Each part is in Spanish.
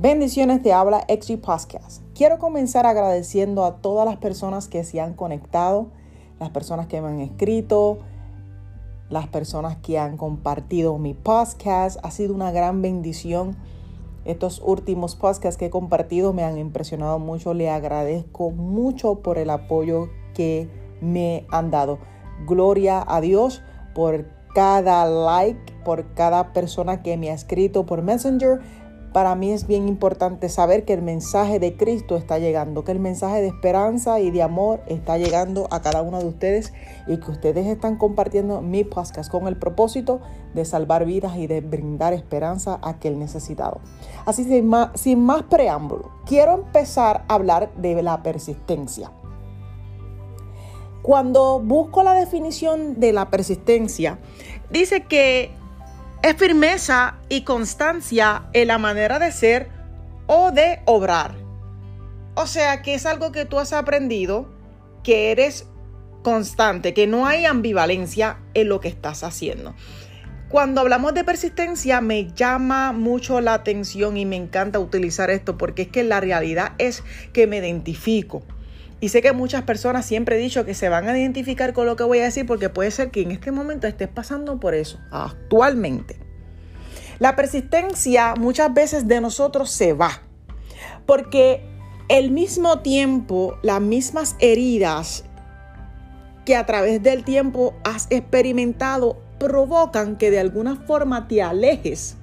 Bendiciones te habla XG Podcast. Quiero comenzar agradeciendo a todas las personas que se han conectado, las personas que me han escrito, las personas que han compartido mi podcast. Ha sido una gran bendición. Estos últimos podcasts que he compartido me han impresionado mucho. Le agradezco mucho por el apoyo que me han dado. Gloria a Dios por cada like, por cada persona que me ha escrito por Messenger para mí es bien importante saber que el mensaje de Cristo está llegando, que el mensaje de esperanza y de amor está llegando a cada uno de ustedes y que ustedes están compartiendo mi podcast con el propósito de salvar vidas y de brindar esperanza a aquel necesitado. Así sin más, sin más preámbulo, quiero empezar a hablar de la persistencia. Cuando busco la definición de la persistencia, dice que es firmeza y constancia en la manera de ser o de obrar. O sea que es algo que tú has aprendido, que eres constante, que no hay ambivalencia en lo que estás haciendo. Cuando hablamos de persistencia me llama mucho la atención y me encanta utilizar esto porque es que la realidad es que me identifico. Y sé que muchas personas siempre he dicho que se van a identificar con lo que voy a decir porque puede ser que en este momento estés pasando por eso, actualmente. La persistencia muchas veces de nosotros se va porque el mismo tiempo, las mismas heridas que a través del tiempo has experimentado provocan que de alguna forma te alejes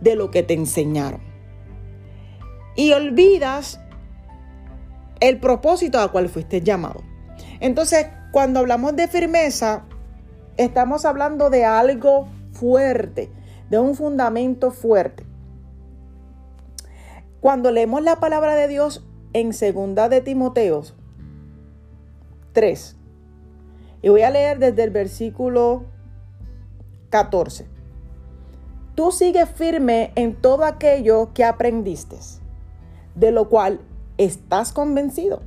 de lo que te enseñaron. Y olvidas el propósito a cual fuiste llamado. Entonces, cuando hablamos de firmeza, estamos hablando de algo fuerte, de un fundamento fuerte. Cuando leemos la palabra de Dios en segunda de Timoteos 3, y voy a leer desde el versículo 14. Tú sigues firme en todo aquello que aprendiste, de lo cual estás convencido.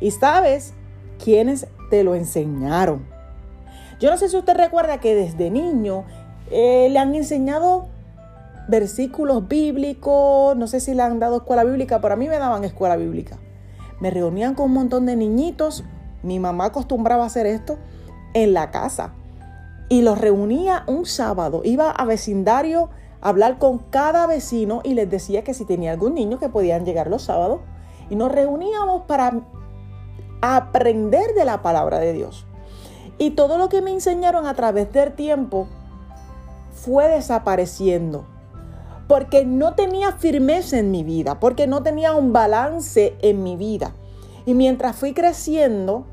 Y sabes quiénes te lo enseñaron. Yo no sé si usted recuerda que desde niño eh, le han enseñado versículos bíblicos, no sé si le han dado escuela bíblica, pero a mí me daban escuela bíblica. Me reunían con un montón de niñitos, mi mamá acostumbraba a hacer esto en la casa y los reunía un sábado, iba a vecindario hablar con cada vecino y les decía que si tenía algún niño que podían llegar los sábados y nos reuníamos para aprender de la palabra de Dios. Y todo lo que me enseñaron a través del tiempo fue desapareciendo porque no tenía firmeza en mi vida, porque no tenía un balance en mi vida. Y mientras fui creciendo,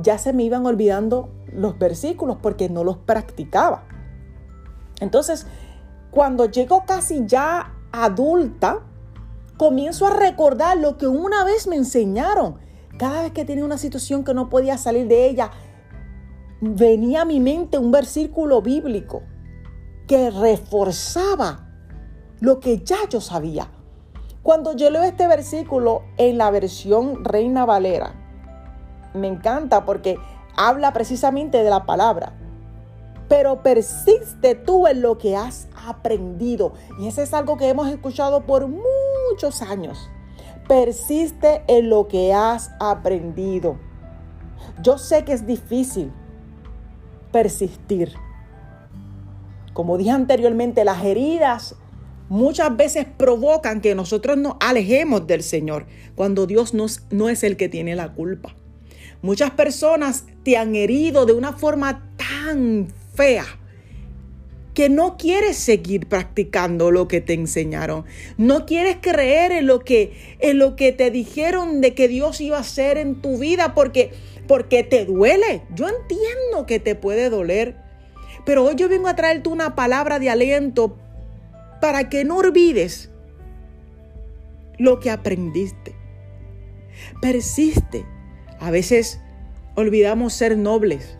ya se me iban olvidando los versículos porque no los practicaba. Entonces, cuando llego casi ya adulta, comienzo a recordar lo que una vez me enseñaron. Cada vez que tenía una situación que no podía salir de ella, venía a mi mente un versículo bíblico que reforzaba lo que ya yo sabía. Cuando yo leo este versículo en la versión Reina Valera, me encanta porque habla precisamente de la palabra pero persiste tú en lo que has aprendido. Y eso es algo que hemos escuchado por muchos años. Persiste en lo que has aprendido. Yo sé que es difícil persistir. Como dije anteriormente, las heridas muchas veces provocan que nosotros nos alejemos del Señor cuando Dios no es el que tiene la culpa. Muchas personas te han herido de una forma tan fea que no quieres seguir practicando lo que te enseñaron. No quieres creer en lo que en lo que te dijeron de que Dios iba a hacer en tu vida porque porque te duele. Yo entiendo que te puede doler, pero hoy yo vengo a traerte una palabra de aliento para que no olvides lo que aprendiste. Persiste. A veces olvidamos ser nobles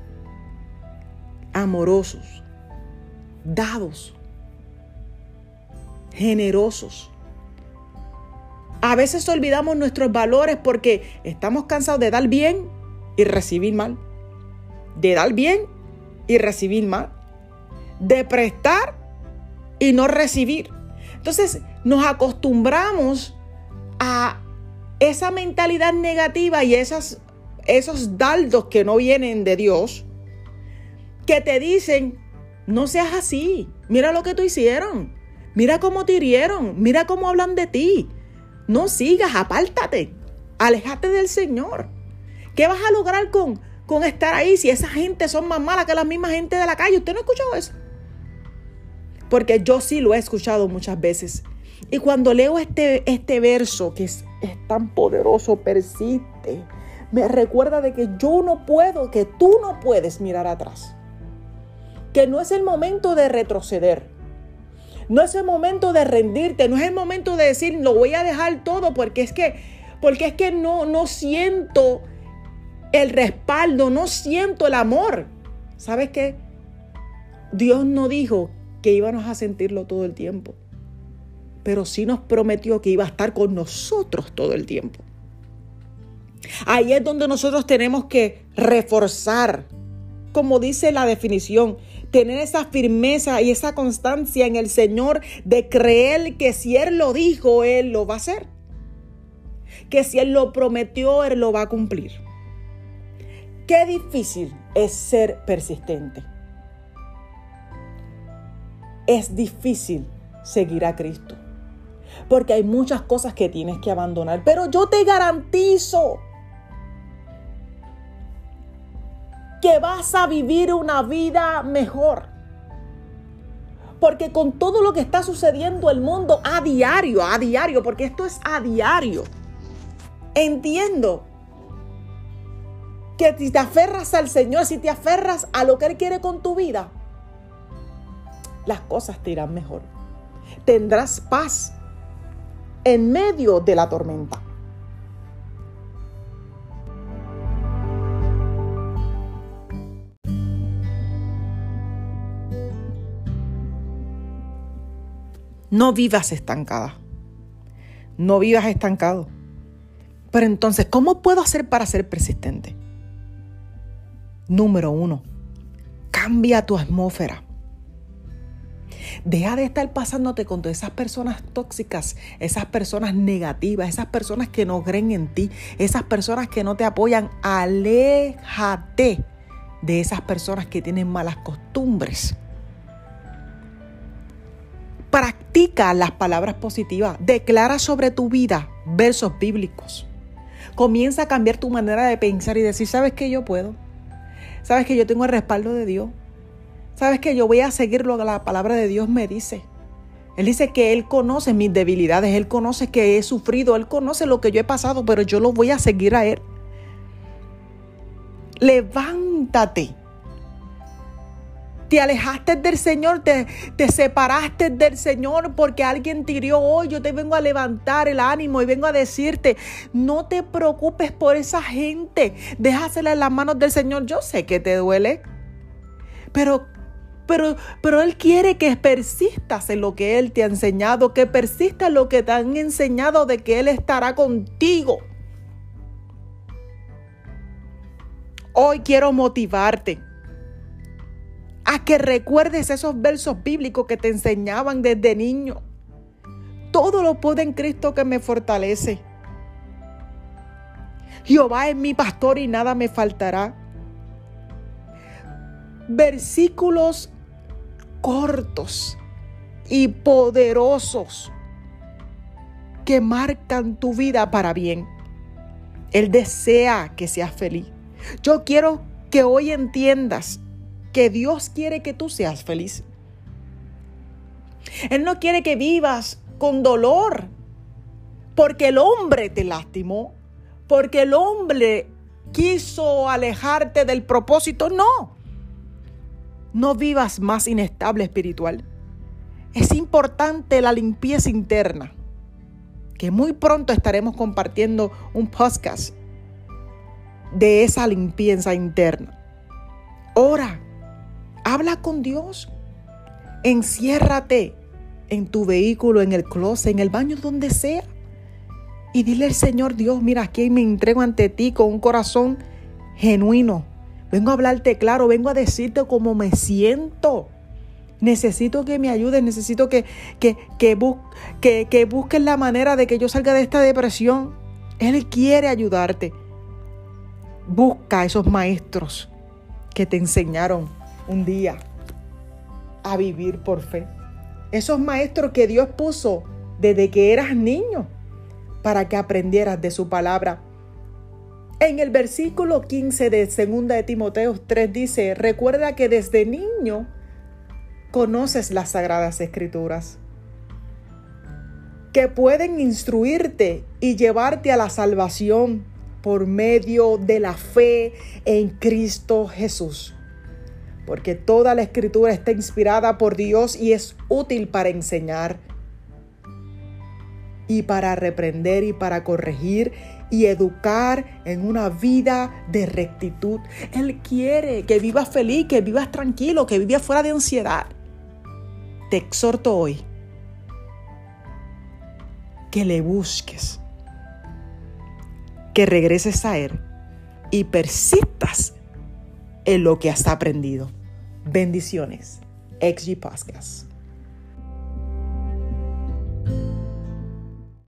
amorosos, dados, generosos. A veces olvidamos nuestros valores porque estamos cansados de dar bien y recibir mal. De dar bien y recibir mal. De prestar y no recibir. Entonces nos acostumbramos a esa mentalidad negativa y esos dardos que no vienen de Dios, que te dicen, no seas así, mira lo que tú hicieron, mira cómo te hirieron, mira cómo hablan de ti, no sigas, apártate, alejate del Señor. ¿Qué vas a lograr con, con estar ahí si esa gente son más malas que la misma gente de la calle? ¿Usted no ha escuchado eso? Porque yo sí lo he escuchado muchas veces. Y cuando leo este, este verso que es, es tan poderoso, persiste, me recuerda de que yo no puedo, que tú no puedes mirar atrás. Que no es el momento de retroceder. No es el momento de rendirte, no es el momento de decir lo voy a dejar todo porque es que porque es que no no siento el respaldo, no siento el amor. ¿Sabes qué? Dios no dijo que íbamos a sentirlo todo el tiempo pero sí nos prometió que iba a estar con nosotros todo el tiempo. Ahí es donde nosotros tenemos que reforzar, como dice la definición, tener esa firmeza y esa constancia en el Señor de creer que si Él lo dijo, Él lo va a hacer. Que si Él lo prometió, Él lo va a cumplir. Qué difícil es ser persistente. Es difícil seguir a Cristo porque hay muchas cosas que tienes que abandonar. Pero yo te garantizo que vas a vivir una vida mejor. Porque con todo lo que está sucediendo en el mundo a diario, a diario, porque esto es a diario, entiendo que si te aferras al Señor, si te aferras a lo que Él quiere con tu vida, las cosas te irán mejor. Tendrás paz en medio de la tormenta. No vivas estancada. No vivas estancado. Pero entonces, ¿cómo puedo hacer para ser persistente? Número uno, cambia tu atmósfera. Deja de estar pasándote con todas esas personas tóxicas, esas personas negativas, esas personas que no creen en ti, esas personas que no te apoyan. Aléjate de esas personas que tienen malas costumbres. Practica las palabras positivas. Declara sobre tu vida versos bíblicos. Comienza a cambiar tu manera de pensar y decir, ¿sabes que yo puedo? ¿Sabes que yo tengo el respaldo de Dios? ¿Sabes que Yo voy a seguir lo que la palabra de Dios me dice. Él dice que Él conoce mis debilidades, Él conoce que he sufrido, Él conoce lo que yo he pasado, pero yo lo voy a seguir a Él. Levántate. Te alejaste del Señor, te, te, separaste del Señor porque alguien te hirió hoy. Yo te vengo a levantar el ánimo y vengo a decirte, no te preocupes por esa gente. Déjasela en las manos del Señor. Yo sé que te duele, pero pero, pero Él quiere que persistas en lo que Él te ha enseñado, que persistas en lo que te han enseñado de que Él estará contigo. Hoy quiero motivarte a que recuerdes esos versos bíblicos que te enseñaban desde niño. Todo lo puedo en Cristo que me fortalece. Jehová es mi pastor y nada me faltará. Versículos cortos y poderosos que marcan tu vida para bien. Él desea que seas feliz. Yo quiero que hoy entiendas que Dios quiere que tú seas feliz. Él no quiere que vivas con dolor porque el hombre te lastimó, porque el hombre quiso alejarte del propósito. No, no vivas más inestable espiritual. Es importante la limpieza interna, que muy pronto estaremos compartiendo un podcast de esa limpieza interna. Ora, habla con Dios, enciérrate en tu vehículo, en el closet, en el baño, donde sea. Y dile al Señor Dios, mira, aquí me entrego ante ti con un corazón genuino Vengo a hablarte claro, vengo a decirte cómo me siento. necesito que me ayudes, necesito que, que, que, que, que busques la manera de que yo salga de esta depresión. Él quiere ayudarte. Busca a esos maestros que te enseñaron un día a vivir por fe. Esos maestros que Dios puso desde que eras niño para que aprendieras de su palabra. En el versículo 15 de 2 de Timoteo 3 dice, recuerda que desde niño conoces las sagradas escrituras, que pueden instruirte y llevarte a la salvación por medio de la fe en Cristo Jesús. Porque toda la escritura está inspirada por Dios y es útil para enseñar y para reprender y para corregir y educar en una vida de rectitud. Él quiere que vivas feliz, que vivas tranquilo, que vivas fuera de ansiedad. Te exhorto hoy que le busques, que regreses a Él y persistas en lo que has aprendido. Bendiciones. XG Podcast.